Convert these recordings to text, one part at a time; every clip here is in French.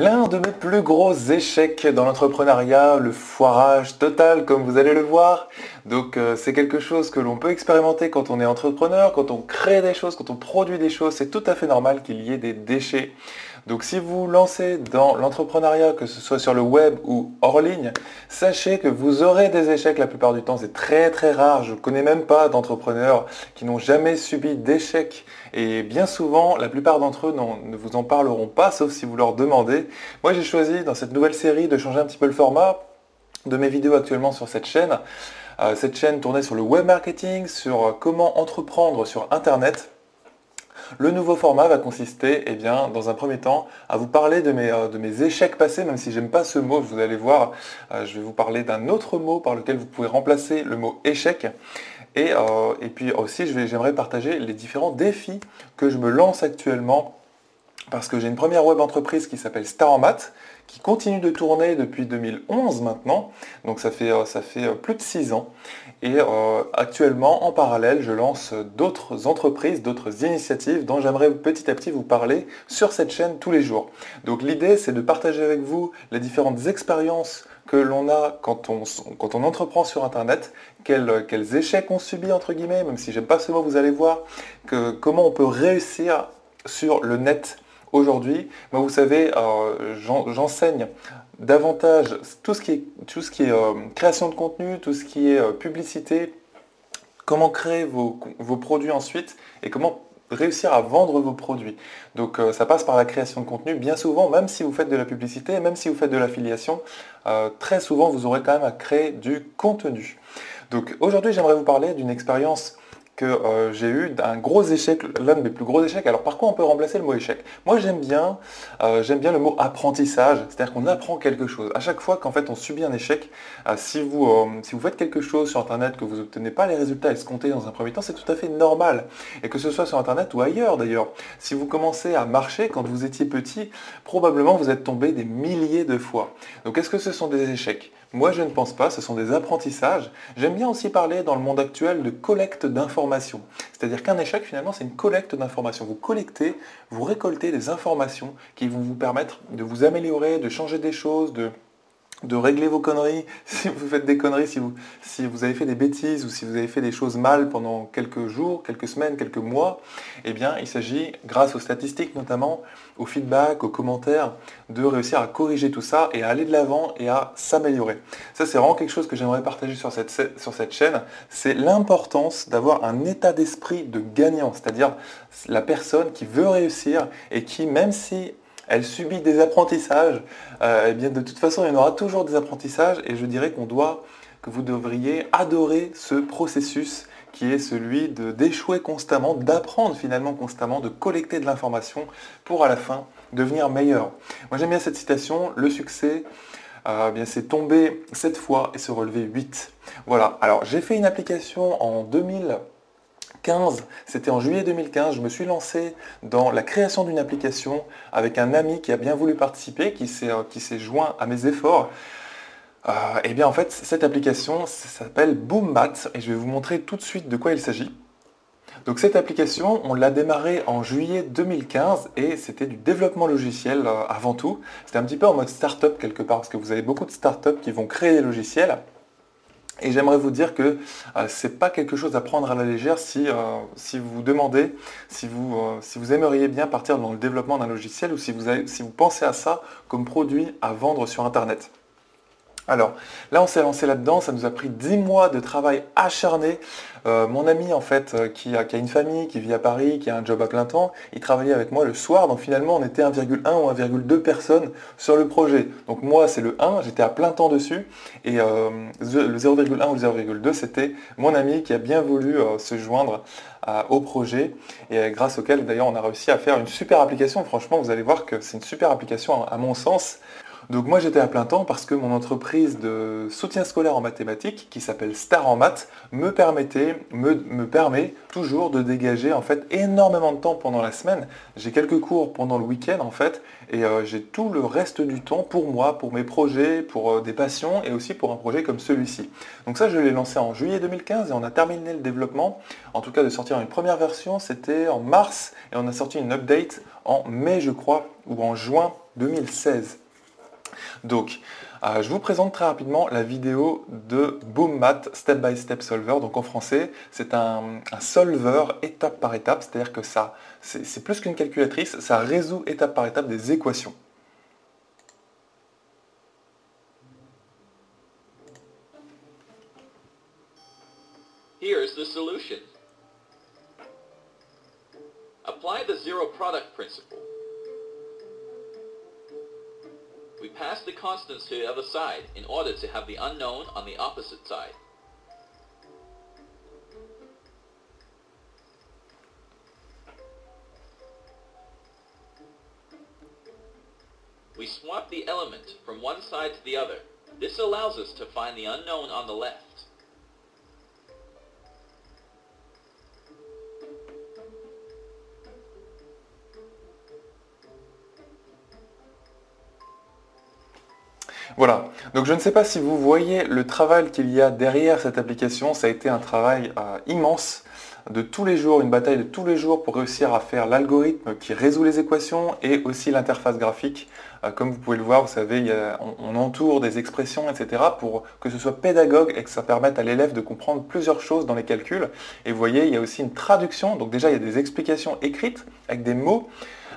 L'un de mes plus gros échecs dans l'entrepreneuriat, le foirage total comme vous allez le voir. Donc euh, c'est quelque chose que l'on peut expérimenter quand on est entrepreneur, quand on crée des choses, quand on produit des choses. C'est tout à fait normal qu'il y ait des déchets. Donc si vous lancez dans l'entrepreneuriat, que ce soit sur le web ou hors ligne, sachez que vous aurez des échecs la plupart du temps. C'est très très rare. Je ne connais même pas d'entrepreneurs qui n'ont jamais subi d'échecs. Et bien souvent, la plupart d'entre eux ne vous en parleront pas, sauf si vous leur demandez. Moi j'ai choisi dans cette nouvelle série de changer un petit peu le format de mes vidéos actuellement sur cette chaîne. Euh, cette chaîne tournée sur le web marketing, sur comment entreprendre sur Internet. Le nouveau format va consister, eh dans un premier temps, à vous parler de mes, euh, de mes échecs passés, même si j'aime pas ce mot, vous allez voir, euh, je vais vous parler d'un autre mot par lequel vous pouvez remplacer le mot échec. Et, euh, et puis aussi, j'aimerais partager les différents défis que je me lance actuellement parce que j'ai une première web entreprise qui s'appelle Star en qui continue de tourner depuis 2011 maintenant, donc ça fait, ça fait plus de 6 ans. Et euh, actuellement, en parallèle, je lance d'autres entreprises, d'autres initiatives dont j'aimerais petit à petit vous parler sur cette chaîne tous les jours. Donc l'idée, c'est de partager avec vous les différentes expériences que l'on a quand on, quand on entreprend sur Internet, quels, quels échecs on subit, entre guillemets, même si j'aime pas ce mot, vous allez voir, que, comment on peut réussir sur le net aujourd'hui. Moi, vous savez, euh, j'enseigne davantage tout ce qui est, euh, création de contenu, tout ce qui est euh, publicité, comment créer vos, produits ensuite et comment réussir à vendre vos produits. Donc ça passe par la création de contenu. Bien souvent, même si vous faites de la publicité, même si vous faites de l'affiliation, très souvent vous aurez quand même à créer du contenu. Donc aujourd'hui j'aimerais vous parler d'une expérience que euh, j'ai eu un gros échec, l'un de mes plus gros échecs. Alors par quoi on peut remplacer le mot échec? Moi j'aime bien, euh, j'aime bien le mot apprentissage, c'est-à-dire qu'on apprend quelque chose. À chaque fois qu'en fait on subit un échec, euh, si, vous, si vous faites quelque chose sur internet que vous n'obtenez pas les résultats escomptés dans un premier temps, c'est tout à fait normal. Et que ce soit sur internet ou ailleurs d'ailleurs. Si vous commencez à marcher quand vous étiez petit, probablement vous êtes tombé des milliers de fois. Donc est-ce que ce sont des échecs? Moi, je ne pense pas, ce sont des apprentissages. J'aime bien aussi parler dans le monde actuel de collecte d'informations. C'est-à-dire qu'un échec, finalement, c'est une collecte d'informations. Vous collectez, vous récoltez des informations qui vont vous permettre de vous améliorer, de changer des choses, de de régler vos conneries, si vous faites des conneries, si vous, si vous avez fait des bêtises ou si vous avez fait des choses mal pendant quelques jours, quelques semaines, quelques mois, eh bien il s'agit, grâce aux statistiques notamment, au feedback, aux commentaires, de réussir à corriger tout ça et à aller de l'avant et à s'améliorer. Ça c'est vraiment quelque chose que j'aimerais partager sur cette, sur cette chaîne, c'est l'importance d'avoir un état d'esprit de gagnant, c'est-à-dire la personne qui veut réussir et qui, même si elle subit des apprentissages, euh, eh bien de toute façon, il y en aura toujours des apprentissages et je dirais qu'on doit, que vous devriez adorer ce processus qui est celui d'échouer constamment, d'apprendre finalement constamment, de collecter de l'information pour à la fin devenir meilleur. Moi j'aime bien cette citation, le succès, euh, eh c'est tomber 7 fois et se relever 8. Voilà, alors j'ai fait une application en 2000 c'était en juillet 2015, je me suis lancé dans la création d'une application avec un ami qui a bien voulu participer, qui s'est euh, joint à mes efforts. et euh, eh bien en fait, cette application s'appelle Boombat et je vais vous montrer tout de suite de quoi il s'agit. Donc cette application, on l'a démarrée en juillet 2015 et c'était du développement logiciel euh, avant tout. C'était un petit peu en mode start-up quelque part parce que vous avez beaucoup de start-up qui vont créer des logiciels et j'aimerais vous dire que euh, ce n'est pas quelque chose à prendre à la légère si, euh, si vous vous demandez si vous, euh, si vous aimeriez bien partir dans le développement d'un logiciel ou si vous, si vous pensez à ça comme produit à vendre sur Internet. Alors là, on s'est lancé là-dedans, ça nous a pris 10 mois de travail acharné. Euh, mon ami, en fait, euh, qui a, une famille, qui vit à Paris, qui a un job à plein temps, il travaillait avec moi le soir, donc finalement, on était 1,1 ou 1,2 personnes sur le projet. Donc moi, c'est le 1, j'étais à plein temps dessus, et euh, le 0,1 ou le 0,2, c'était mon ami qui a bien voulu se joindre au projet, et grâce auquel, d'ailleurs, on a réussi à faire une super application. Franchement, vous allez voir que c'est une super application à mon sens. Donc moi j'étais à plein temps parce que mon entreprise de soutien scolaire en mathématiques, qui s'appelle Star en maths, me permettait, me, permet toujours de dégager en fait énormément de temps pendant la semaine. J'ai quelques cours pendant le week-end en fait, et euh, j'ai tout le reste du temps pour moi, pour mes projets, pour euh, des passions et aussi pour un projet comme celui-ci. Donc ça je l'ai lancé en juillet 2015 et on a terminé le développement, en tout cas de sortir une première version, c'était en mars et on a sorti une update en mai je crois, ou en juin 2016. Donc, euh, je vous présente très rapidement la vidéo de BoomMat Step by Step Solver. Donc en français, c'est un, solver étape par étape, c'est-à-dire que ça, c'est plus qu'une calculatrice, ça résout étape par étape des équations. Here's the solution. Apply the zero product principle. Pass the constants to the other side in order to have the unknown on the opposite side. We swap the element from one side to the other. This allows us to find the unknown on the left. Donc je ne sais pas si vous voyez le travail qu'il y a derrière cette application, ça a été un travail euh, immense de tous les jours, une bataille de tous les jours pour réussir à faire l'algorithme qui résout les équations et aussi l'interface graphique. Euh, comme vous pouvez le voir, vous savez, on, entoure des expressions, etc. pour que ce soit pédagogue et que ça permette à l'élève de comprendre plusieurs choses dans les calculs. Et vous voyez, il y a aussi une traduction, donc déjà il y a des explications écrites avec des mots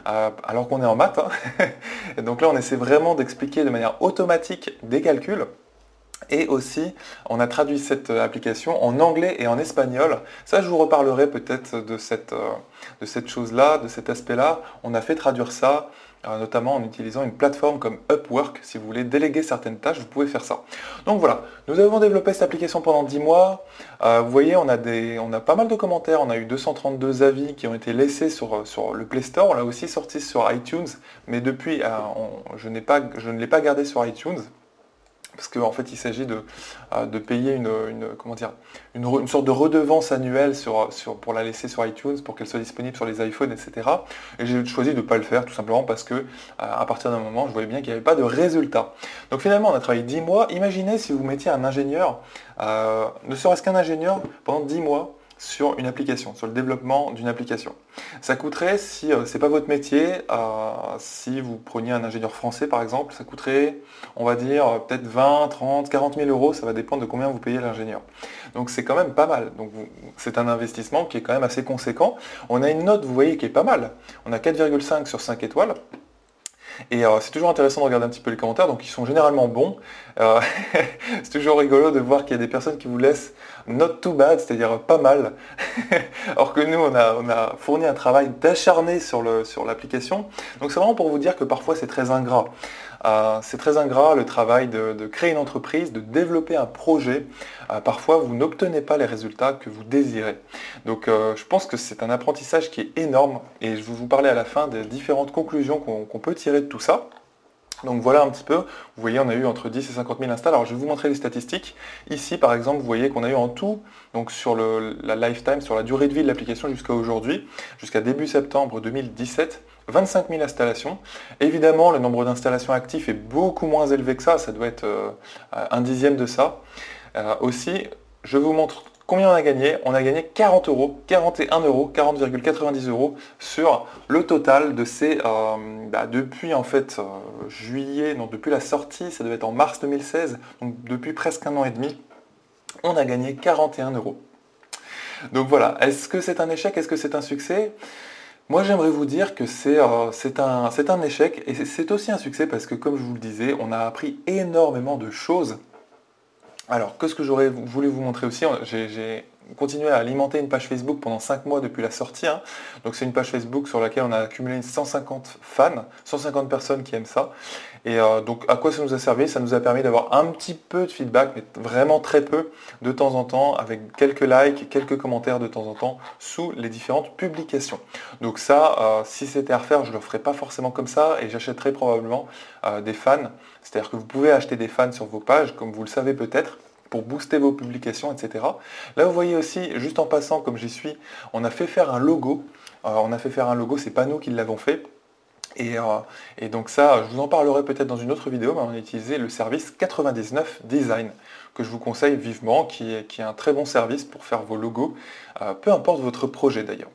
alors qu'on est en maths. Hein. donc là, on essaie vraiment d'expliquer de manière automatique des calculs. Et aussi, on a traduit cette application en anglais et en espagnol. Ça, je vous reparlerai peut-être de cette, euh, chose-là, de cet aspect-là. On a fait traduire ça euh, notamment en utilisant une plateforme comme Upwork. Si vous voulez déléguer certaines tâches, vous pouvez faire ça. Donc voilà, nous avons développé cette application pendant 10 mois. Euh, vous voyez, on a, pas mal de commentaires. On a eu 232 avis qui ont été laissés sur, sur le Play Store. On l'a aussi sorti sur iTunes, mais depuis, je ne l'ai pas gardé sur iTunes parce qu'en fait il s'agit de, euh, payer une, sorte de redevance annuelle pour la laisser sur iTunes, pour qu'elle soit disponible sur les iPhones, etc. Et j'ai choisi de ne pas le faire tout simplement parce que euh, à partir d'un moment je voyais bien qu'il n'y avait pas de résultat. Donc finalement on a travaillé 10 mois. Imaginez si vous mettiez un ingénieur, euh, ne serait-ce qu'un ingénieur, pendant 10 mois, sur une application, sur le développement d'une application. Ça coûterait, si euh, ce n'est pas votre métier, euh, si vous preniez un ingénieur français par exemple, ça coûterait, on va dire, euh, peut-être 20, 30, 40 000 euros, ça va dépendre de combien vous payez l'ingénieur. Donc c'est quand même pas mal. Donc c'est un investissement qui est quand même assez conséquent. On a une note, vous voyez, qui est pas mal. On a 4,5 sur 5 étoiles. Et c'est toujours intéressant de regarder un petit peu les commentaires, donc ils sont généralement bons. c'est toujours rigolo de voir qu'il y a des personnes qui vous laissent not too bad, c'est-à-dire pas mal. Alors que nous, on a, fourni un travail d'acharné sur l'application. Donc c'est vraiment pour vous dire que parfois c'est très ingrat. Euh, c'est très ingrat le travail de, créer une entreprise, de développer un projet. Euh, parfois, vous n'obtenez pas les résultats que vous désirez. Donc, euh, je pense que c'est un apprentissage qui est énorme et je vais vous parler à la fin des différentes conclusions qu'on peut tirer de tout ça. Donc voilà un petit peu, vous voyez on a eu entre 10 et 50 000 installs. Alors je vais vous montrer les statistiques. Ici par exemple, vous voyez qu'on a eu en tout, donc sur la lifetime, sur la durée de vie de l'application jusqu'à aujourd'hui, jusqu'à début septembre 2017, 25 000 installations. Évidemment, le nombre d'installations actifs est beaucoup moins élevé que ça, ça doit être euh, un dixième de ça. Euh, aussi, je vous montre Combien on a gagné On a gagné 40 euros, 41 euros, 40,90 euros sur le total de ces, euh, bah, depuis en fait euh, juillet, donc depuis la sortie, ça devait être en mars 2016, donc depuis presque un an et demi, on a gagné 41 euros. Donc voilà, est-ce que c'est un échec? Est-ce que c'est un succès? Moi, j'aimerais vous dire que c'est euh, un, un, échec et c'est aussi un succès parce que, comme je vous le disais, on a appris énormément de choses alors, que ce que j'aurais voulu vous montrer aussi, j'ai continué à alimenter une page Facebook pendant 5 mois depuis la sortie. Hein. Donc c'est une page Facebook sur laquelle on a accumulé 150 fans, 150 personnes qui aiment ça. Et euh, donc à quoi ça nous a servi? Ça nous a permis d'avoir un petit peu de feedback, mais vraiment très peu de temps en temps, avec quelques likes, quelques commentaires de temps en temps sous les différentes publications. Donc ça, euh, si c'était à refaire, je ne le ferais pas forcément comme ça et j'achèterais probablement euh, des fans. C'est-à-dire que vous pouvez acheter des fans sur vos pages, comme vous le savez peut-être, pour booster vos publications, etc. Là, vous voyez aussi, juste en passant, comme j'y suis, on a fait faire un logo. Euh, on a fait faire un logo, c'est pas nous qui l'avons fait. Euh, et, donc ça, je vous en parlerai peut-être dans une autre vidéo, mais on a utilisé le service 99 Design, que je vous conseille vivement, qui est, un très bon service pour faire vos logos, euh, peu importe votre projet d'ailleurs.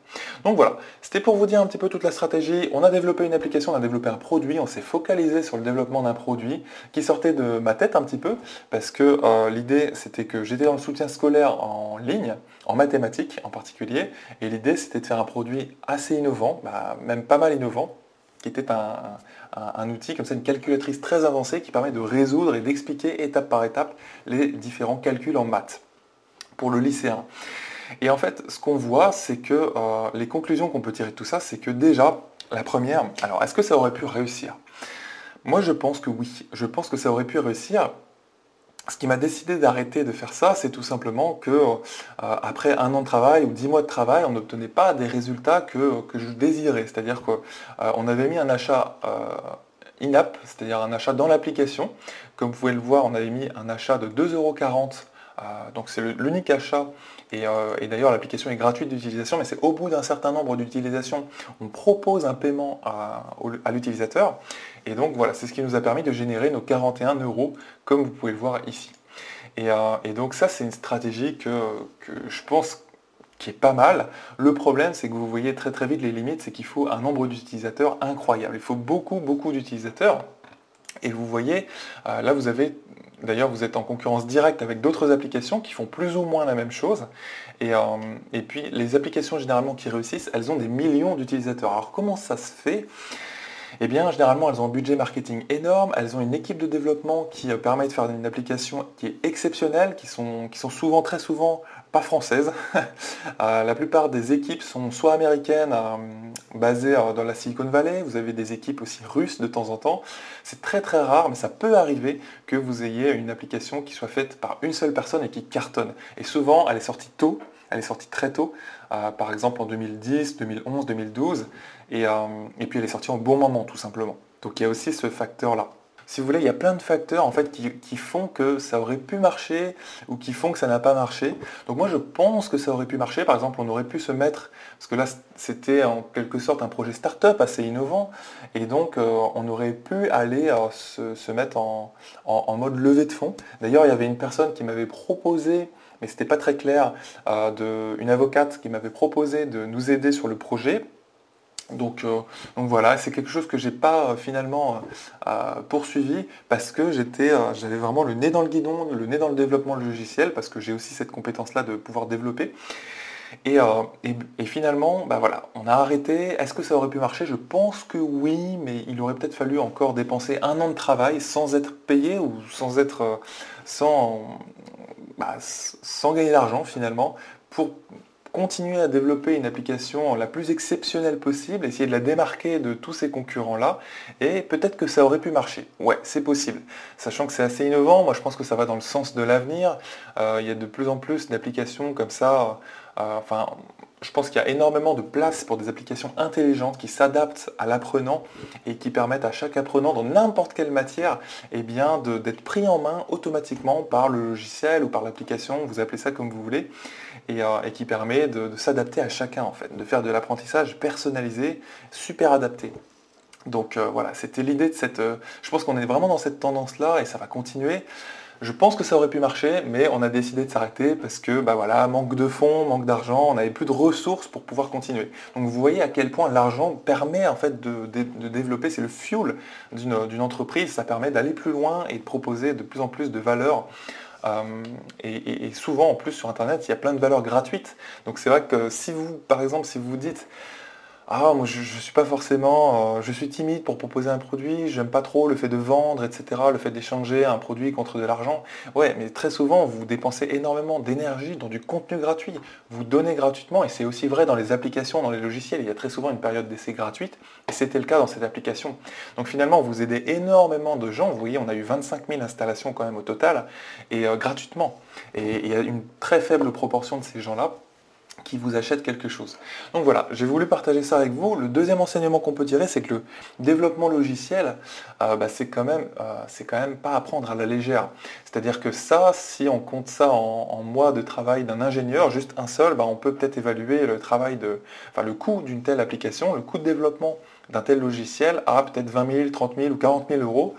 Donc voilà, c'était pour vous dire un petit peu toute la stratégie. On a développé une application, on a développé un produit, on s'est focalisé sur le développement d'un produit qui sortait de ma tête un petit peu, parce que euh, l'idée c'était que j'étais dans le soutien scolaire en ligne, en mathématiques en particulier, et l'idée c'était de faire un produit assez innovant, bah, même pas mal innovant, qui était un, outil, comme ça, une calculatrice très avancée qui permet de résoudre et d'expliquer étape par étape les différents calculs en maths pour le lycéen. Et en fait, ce qu'on voit, c'est que euh, les conclusions qu'on peut tirer de tout ça, c'est que déjà, la première, alors est-ce que ça aurait pu réussir? Moi, je pense que oui. Je pense que ça aurait pu réussir ce qui m'a décidé d'arrêter de faire ça, c'est tout simplement que euh, après un an de travail ou dix mois de travail, on n'obtenait pas des résultats que, je désirais. C'est-à-dire qu'on euh, avait mis un achat euh, in-app, c'est-à-dire un achat dans l'application. Comme vous pouvez le voir, on avait mis un achat de 2,40€. donc c'est l'unique achat et, d'ailleurs l'application est gratuite d'utilisation, mais c'est au bout d'un certain nombre d'utilisations, on propose un paiement à l'utilisateur. Et donc voilà, c'est ce qui nous a permis de générer nos 41 euros, comme vous pouvez le voir ici. Euh, et, donc ça, c'est une stratégie que, je pense qui est pas mal. Le problème, c'est que vous voyez très très vite les limites, c'est qu'il faut un nombre d'utilisateurs incroyable. Il faut beaucoup beaucoup d'utilisateurs. Et vous voyez, euh, là vous avez, d'ailleurs vous êtes en concurrence directe avec d'autres applications qui font plus ou moins la même chose. Et, euh, et puis les applications généralement qui réussissent, elles ont des millions d'utilisateurs. Alors comment ça se fait? Eh bien, généralement, elles ont un budget marketing énorme, elles ont une équipe de développement qui euh, permet de faire une application qui est exceptionnelle, qui sont, qui sont souvent, très souvent, pas françaises. Euh, la plupart des équipes sont soit américaines, euh, basées dans la Silicon Valley, vous avez des équipes aussi russes de temps en temps. C'est très très rare, mais ça peut arriver que vous ayez une application qui soit faite par une seule personne et qui cartonne. Et souvent, elle est sortie tôt, elle est sortie très tôt, par exemple en 2010, 2011, 2012. Euh, et, puis elle est sortie en bon moment tout simplement. Donc il y a aussi ce facteur-là. Si vous voulez, il y a plein de facteurs en fait qui, font que ça aurait pu marcher ou qui font que ça n'a pas marché. Donc moi je pense que ça aurait pu marcher. Par exemple, on aurait pu se mettre, parce que là c'était en quelque sorte un projet start-up assez innovant, et donc euh, on aurait pu aller euh, se, mettre en, mode levée de fonds. D'ailleurs, il y avait une personne qui m'avait proposé mais ce n'était pas très clair, une avocate qui m'avait proposé de nous aider sur le projet donc, euh, donc, voilà, c'est quelque chose que j'ai pas euh, finalement euh, poursuivi parce que j'étais, j'avais vraiment le nez dans le guidon, le nez dans le développement logiciel parce que j'ai aussi cette compétence-là de pouvoir développer. Et, finalement, bah voilà, on a arrêté. Est-ce que ça aurait pu marcher? Je pense que oui, mais il aurait peut-être fallu encore dépenser un an de travail sans être payé ou sans être sans, bah, sans gagner d'argent finalement pour continuer à développer une application la plus exceptionnelle possible, essayer de la démarquer de tous ces concurrents-là, et peut-être que ça aurait pu marcher. Ouais, c'est possible. Sachant que c'est assez innovant, moi je pense que ça va dans le sens de l'avenir. Euh, il y a de plus en plus d'applications comme ça. Euh, enfin, je pense qu'il y a énormément de place pour des applications intelligentes qui s'adaptent à l'apprenant et qui permettent à chaque apprenant dans n'importe quelle matière eh bien, d'être pris en main automatiquement par le logiciel ou par l'application, vous appelez ça comme vous voulez, et, euh, qui permet de, s'adapter à chacun en fait, de faire de l'apprentissage personnalisé, super adapté. Donc euh, voilà, c'était l'idée de cette... Euh, je pense qu'on est vraiment dans cette tendance-là et ça va continuer. Je pense que ça aurait pu marcher, mais on a décidé de s'arrêter parce que bah voilà, manque de fonds, manque d'argent, on n'avait plus de ressources pour pouvoir continuer. Donc vous voyez à quel point l'argent permet en fait de, développer, c'est le fuel d'une entreprise, ça permet d'aller plus loin et de proposer de plus en plus de valeur. Euh, et, et, souvent en plus sur internet il y a plein de valeurs gratuites. Donc c'est vrai que si vous, par exemple, si vous dites ah moi je, ne suis pas forcément, euh, je suis timide pour proposer un produit, j'aime pas trop le fait de vendre, etc., le fait d'échanger un produit contre de l'argent. Ouais, mais très souvent vous dépensez énormément d'énergie dans du contenu gratuit. Vous donnez gratuitement, et c'est aussi vrai dans les applications, dans les logiciels, il y a très souvent une période d'essai gratuite, et c'était le cas dans cette application. Donc finalement vous aidez énormément de gens, vous voyez on a eu 25 000 installations quand même au total, et euh, gratuitement. Et il y a une très faible proportion de ces gens-là qui vous achète quelque chose. Donc voilà, j'ai voulu partager ça avec vous. Le deuxième enseignement qu'on peut tirer, c'est que le développement logiciel, euh, bah, c'est quand, même, euh, quand même pas à prendre à la légère. C'est-à-dire que ça, si on compte ça en, mois de travail d'un ingénieur, juste un seul, bah, on peut peut-être évaluer le travail de, enfin, le coût d'une telle application, le coût de développement d'un tel logiciel à peut-être 20 000, 30 000 ou 40 000 euros.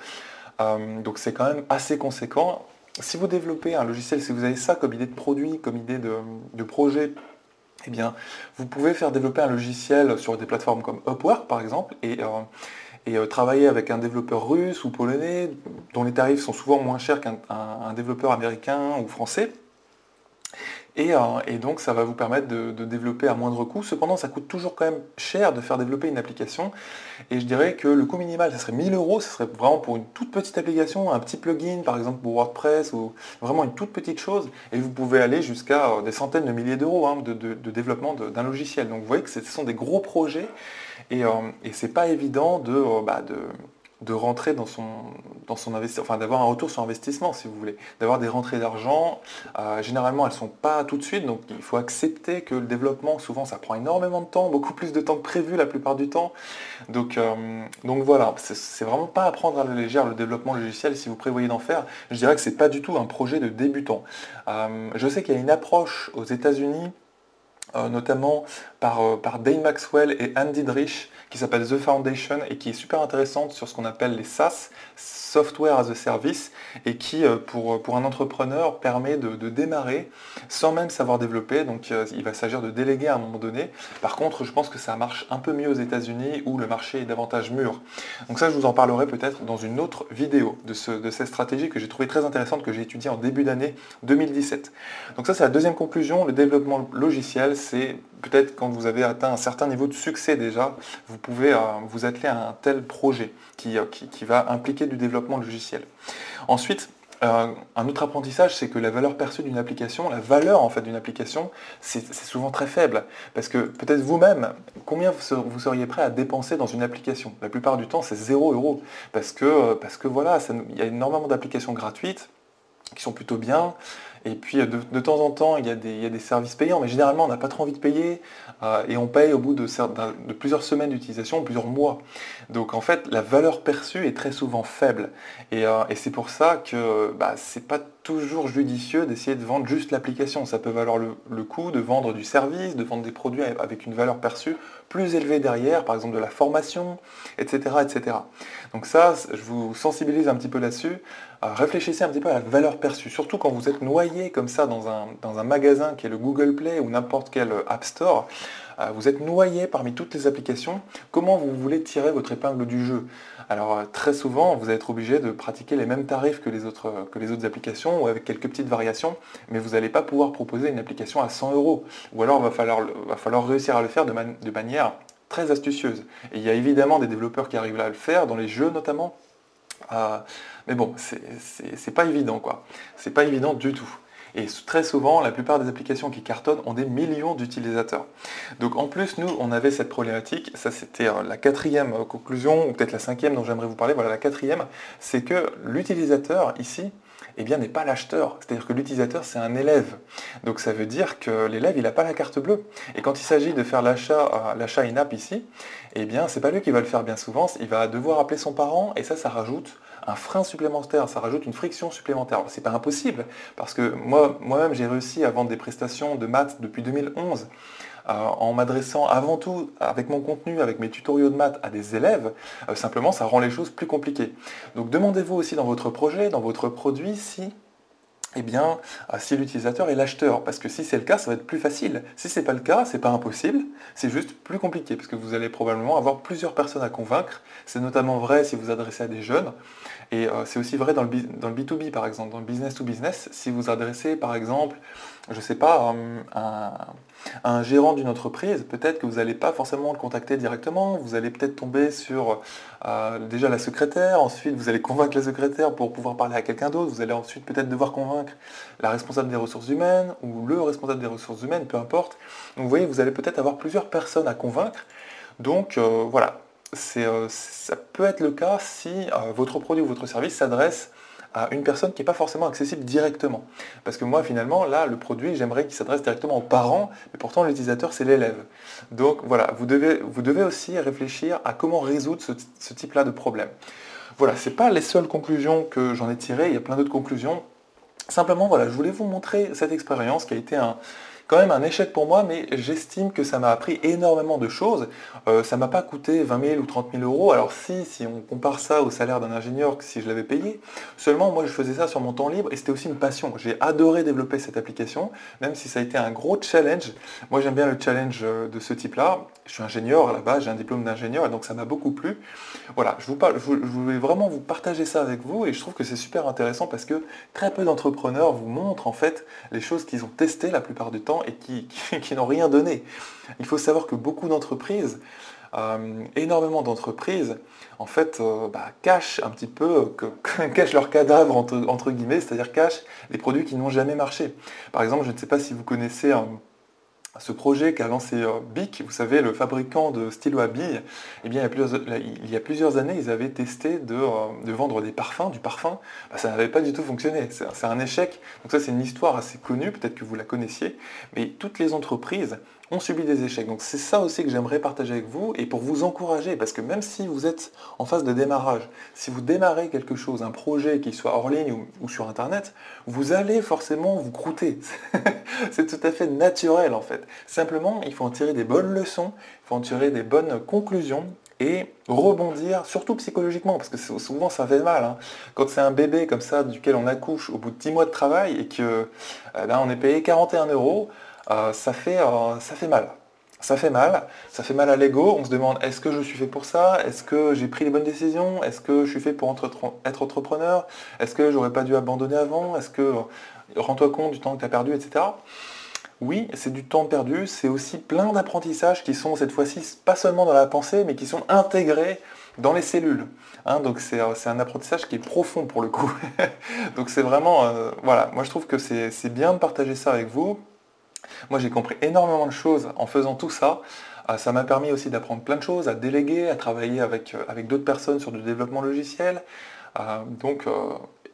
Euh, donc c'est quand même assez conséquent. Si vous développez un logiciel, si vous avez ça comme idée de produit, comme idée de, projet, eh bien, vous pouvez faire développer un logiciel sur des plateformes comme Upwork par exemple et, euh, travailler avec un développeur russe ou polonais dont les tarifs sont souvent moins chers qu'un développeur américain ou français. Euh, et, donc ça va vous permettre de, développer à moindre coût. Cependant, ça coûte toujours quand même cher de faire développer une application. Et je dirais que le coût minimal, ça serait 1000 euros. Ce serait vraiment pour une toute petite application, un petit plugin, par exemple pour WordPress, ou vraiment une toute petite chose. Et vous pouvez aller jusqu'à euh, des centaines de milliers d'euros hein, de, développement d'un logiciel. Donc vous voyez que ce sont des gros projets. Et, euh, et c'est pas évident de, bah, de de rentrer dans son, dans son investissement, enfin d'avoir un retour sur investissement si vous voulez, d'avoir des rentrées d'argent. Euh, généralement elles ne sont pas tout de suite, donc il faut accepter que le développement, souvent ça prend énormément de temps, beaucoup plus de temps que prévu la plupart du temps. Donc, euh, donc voilà, c'est vraiment pas à prendre à la légère le développement logiciel si vous prévoyez d'en faire. Je dirais que c'est pas du tout un projet de débutant. Euh, je sais qu'il y a une approche aux États-Unis notamment par, par Dane Maxwell et Andy Drich, qui s'appelle The Foundation et qui est super intéressante sur ce qu'on appelle les SaaS, Software as a Service, et qui, euh, pour, pour un entrepreneur, permet de, démarrer sans même savoir développer. Donc euh, il va s'agir de déléguer à un moment donné. Par contre, je pense que ça marche un peu mieux aux États-Unis où le marché est davantage mûr. Donc ça, je vous en parlerai peut-être dans une autre vidéo de, ce, de cette stratégie que j'ai trouvée très intéressante, que j'ai étudiée en début d'année 2017. Donc ça, c'est la deuxième conclusion. Le développement logiciel, c'est peut-être quand vous avez atteint un certain niveau de succès déjà, vous pouvez euh, vous atteler à un tel projet euh, qui, va impliquer du développement logiciel. Ensuite, euh, un autre apprentissage, c'est que la valeur perçue d'une application, la valeur en fait d'une application, c'est souvent très faible. Parce que peut-être vous-même, combien vous seriez prêt à dépenser dans une application? La plupart du temps, c'est 0 euros. Parce que, parce que voilà, il y a énormément d'applications gratuites qui sont plutôt bien. Et puis de, temps en temps, il y, a des, services payants, mais généralement, on n'a pas trop envie de payer euh, et on paye au bout de, plusieurs semaines d'utilisation, plusieurs mois. Donc en fait, la valeur perçue est très souvent faible. Et, euh, c'est pour ça que bah, ce n'est pas toujours judicieux d'essayer de vendre juste l'application. Ça peut valoir le, le, coup de vendre du service, de vendre des produits avec une valeur perçue plus élevée derrière, par exemple de la formation, etc. etc. Donc ça, je vous sensibilise un petit peu là-dessus réfléchissez un petit peu à la valeur perçue, surtout quand vous êtes noyé comme ça dans un, magasin qui est le Google Play ou n'importe quel App Store. Euh, vous êtes noyé parmi toutes les applications. Comment vous voulez tirer votre épingle du jeu? Alors euh, très souvent, vous allez être obligé de pratiquer les mêmes tarifs que les, autres, applications ou avec quelques petites variations, mais vous n'allez pas pouvoir proposer une application à 100 euros. Ou alors il va falloir, réussir à le faire de, de manière très astucieuse. Et il y a évidemment des développeurs qui arrivent à le faire, dans les jeux notamment. Euh, mais bon, c'est pas évident quoi. C'est pas évident du tout. Et très souvent, la plupart des applications qui cartonnent ont des millions d'utilisateurs. Donc en plus, nous, on avait cette problématique, ça c'était euh, la quatrième euh, conclusion, ou peut-être la cinquième dont j'aimerais vous parler, voilà la quatrième, c'est que l'utilisateur ici, eh bien, n'est pas l'acheteur. C'est-à-dire que l'utilisateur, c'est un élève. Donc ça veut dire que l'élève, il n'a pas la carte bleue. Et quand il s'agit de faire l'achat, l'achat in-app ici, eh bien, c'est pas lui qui va le faire bien souvent, il va devoir appeler son parent, et ça, ça rajoute un frein supplémentaire, ça rajoute une friction supplémentaire. C'est pas impossible, parce que moi, moi-même, j'ai réussi à vendre des prestations de maths depuis 2011 euh, en m'adressant avant tout avec mon contenu, avec mes tutoriaux de maths à des élèves, euh, simplement ça rend les choses plus compliquées. Donc demandez-vous aussi dans votre projet, dans votre produit, si eh bien, euh, si l'utilisateur est l'acheteur. Parce que si c'est le cas, ça va être plus facile. Si ce n'est pas le cas, c'est pas impossible, c'est juste plus compliqué, parce que vous allez probablement avoir plusieurs personnes à convaincre. C'est notamment vrai si vous adressez à des jeunes. Et euh, c'est aussi vrai dans le, dans le B2B, par exemple, dans le business to business. Si vous adressez, par exemple, je sais pas, un, un gérant d'une entreprise, peut-être que vous n'allez pas forcément le contacter directement, vous allez peut-être tomber sur euh, déjà la secrétaire, ensuite vous allez convaincre la secrétaire pour pouvoir parler à quelqu'un d'autre, vous allez ensuite peut-être devoir convaincre la responsable des ressources humaines ou le responsable des ressources humaines, peu importe. Donc vous voyez, vous allez peut-être avoir plusieurs personnes à convaincre. Donc euh, voilà, euh, ça peut être le cas si votre produit ou votre service s'adresse à une personne qui n'est pas forcément accessible directement. Parce que moi, finalement, là, le produit, j'aimerais qu'il s'adresse directement aux parents, mais pourtant, l'utilisateur, c'est l'élève. Donc voilà, vous devez, vous devez aussi réfléchir à comment résoudre ce, type-là de problème. Voilà, ce n'est pas les seules conclusions que j'en ai tirées, il y a plein d'autres conclusions. Simplement, voilà, je voulais vous montrer cette expérience qui a été un, quand même un échec pour moi, mais j'estime que ça m'a appris énormément de choses. Euh, ça m'a pas coûté 20 000 ou 30 000 euros. Alors si, si on compare ça au salaire d'un ingénieur, si je l'avais payé, seulement moi je faisais ça sur mon temps libre et c'était aussi une passion. J'ai adoré développer cette application, même si ça a été un gros challenge. Moi j'aime bien le challenge euh, de ce type-là. Je suis ingénieur à la base, j'ai un diplôme d'ingénieur et donc ça m'a beaucoup plu. Voilà, je, vous je voulais vraiment vous partager ça avec vous et je trouve que c'est super intéressant parce que très peu d'entrepreneurs vous montrent en fait les choses qu'ils ont testées la plupart du temps et qui, n'ont rien donné. Il faut savoir que beaucoup d'entreprises, euh, énormément d'entreprises, en fait, euh, bah, cachent un petit peu, cachent leur cadavre entre, guillemets, c'est-à-dire cachent les produits qui n'ont jamais marché. Par exemple, je ne sais pas si vous connaissez ce projet qu'a lancé euh, BIC, vous savez, le fabricant de stylos à billes, eh il y a plusieurs, années, ils avaient testé de, euh, vendre des parfums, du parfum. Bah, ça n'avait pas du tout fonctionné. C'est un échec. Donc ça, c'est une histoire assez connue, peut-être que vous la connaissiez. Mais toutes les entreprises ont subi des échecs. Donc c'est ça aussi que j'aimerais partager avec vous et pour vous encourager, parce que même si vous êtes en phase de démarrage, si vous démarrez quelque chose, un projet qui soit hors ligne ou, sur Internet, vous allez forcément vous croûter. c'est tout à fait naturel en fait. Simplement, il faut en tirer des bonnes leçons, il faut en tirer des bonnes conclusions et rebondir, surtout psychologiquement, parce que souvent ça fait mal. Hein. Quand c'est un bébé comme ça, duquel on accouche au bout de 10 mois de travail et que eh ben, on est payé 41 euros, euh, ça, fait, euh, ça fait mal. Ça fait mal, ça fait mal à l'ego, on se demande est-ce que je suis fait pour ça? Est-ce que j'ai pris les bonnes décisions? Est-ce que je suis fait pour être entrepreneur? Est-ce que j'aurais pas dû abandonner avant? Est-ce que rends-toi compte du temps que tu as perdu, etc. Oui, c'est du temps perdu, c'est aussi plein d'apprentissages qui sont cette fois-ci pas seulement dans la pensée, mais qui sont intégrés dans les cellules. Hein. donc c'est un apprentissage qui est profond pour le coup. donc c'est vraiment, euh, voilà, moi je trouve que c'est bien de partager ça avec vous. Moi, j'ai compris énormément de choses en faisant tout ça. Euh, ça m'a permis aussi d'apprendre plein de choses, à déléguer, à travailler avec, euh, avec d'autres personnes sur du développement logiciel. Euh, donc,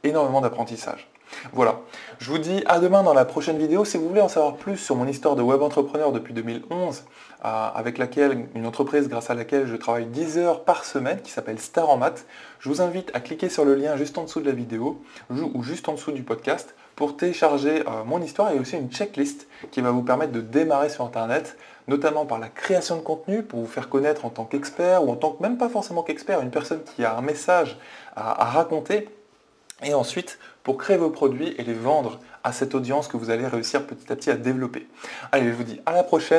énormément d'apprentissage. Voilà, je vous dis à demain dans la prochaine vidéo. Si vous voulez en savoir plus sur mon histoire de web entrepreneur depuis 2011, avec laquelle, une entreprise grâce à laquelle je travaille 10 heures par semaine, qui s'appelle Star en Maths, je vous invite à cliquer sur le lien juste en dessous de la vidéo ou juste en dessous du podcast pour télécharger euh, mon histoire et aussi une checklist qui va vous permettre de démarrer sur Internet, notamment par la création de contenu pour vous faire connaître en tant qu'expert ou en tant que même pas forcément qu'expert, une personne qui a un message à, à raconter. Et ensuite, pour créer vos produits et les vendre à cette audience que vous allez réussir petit à petit à développer. Allez, je vous dis à la prochaine.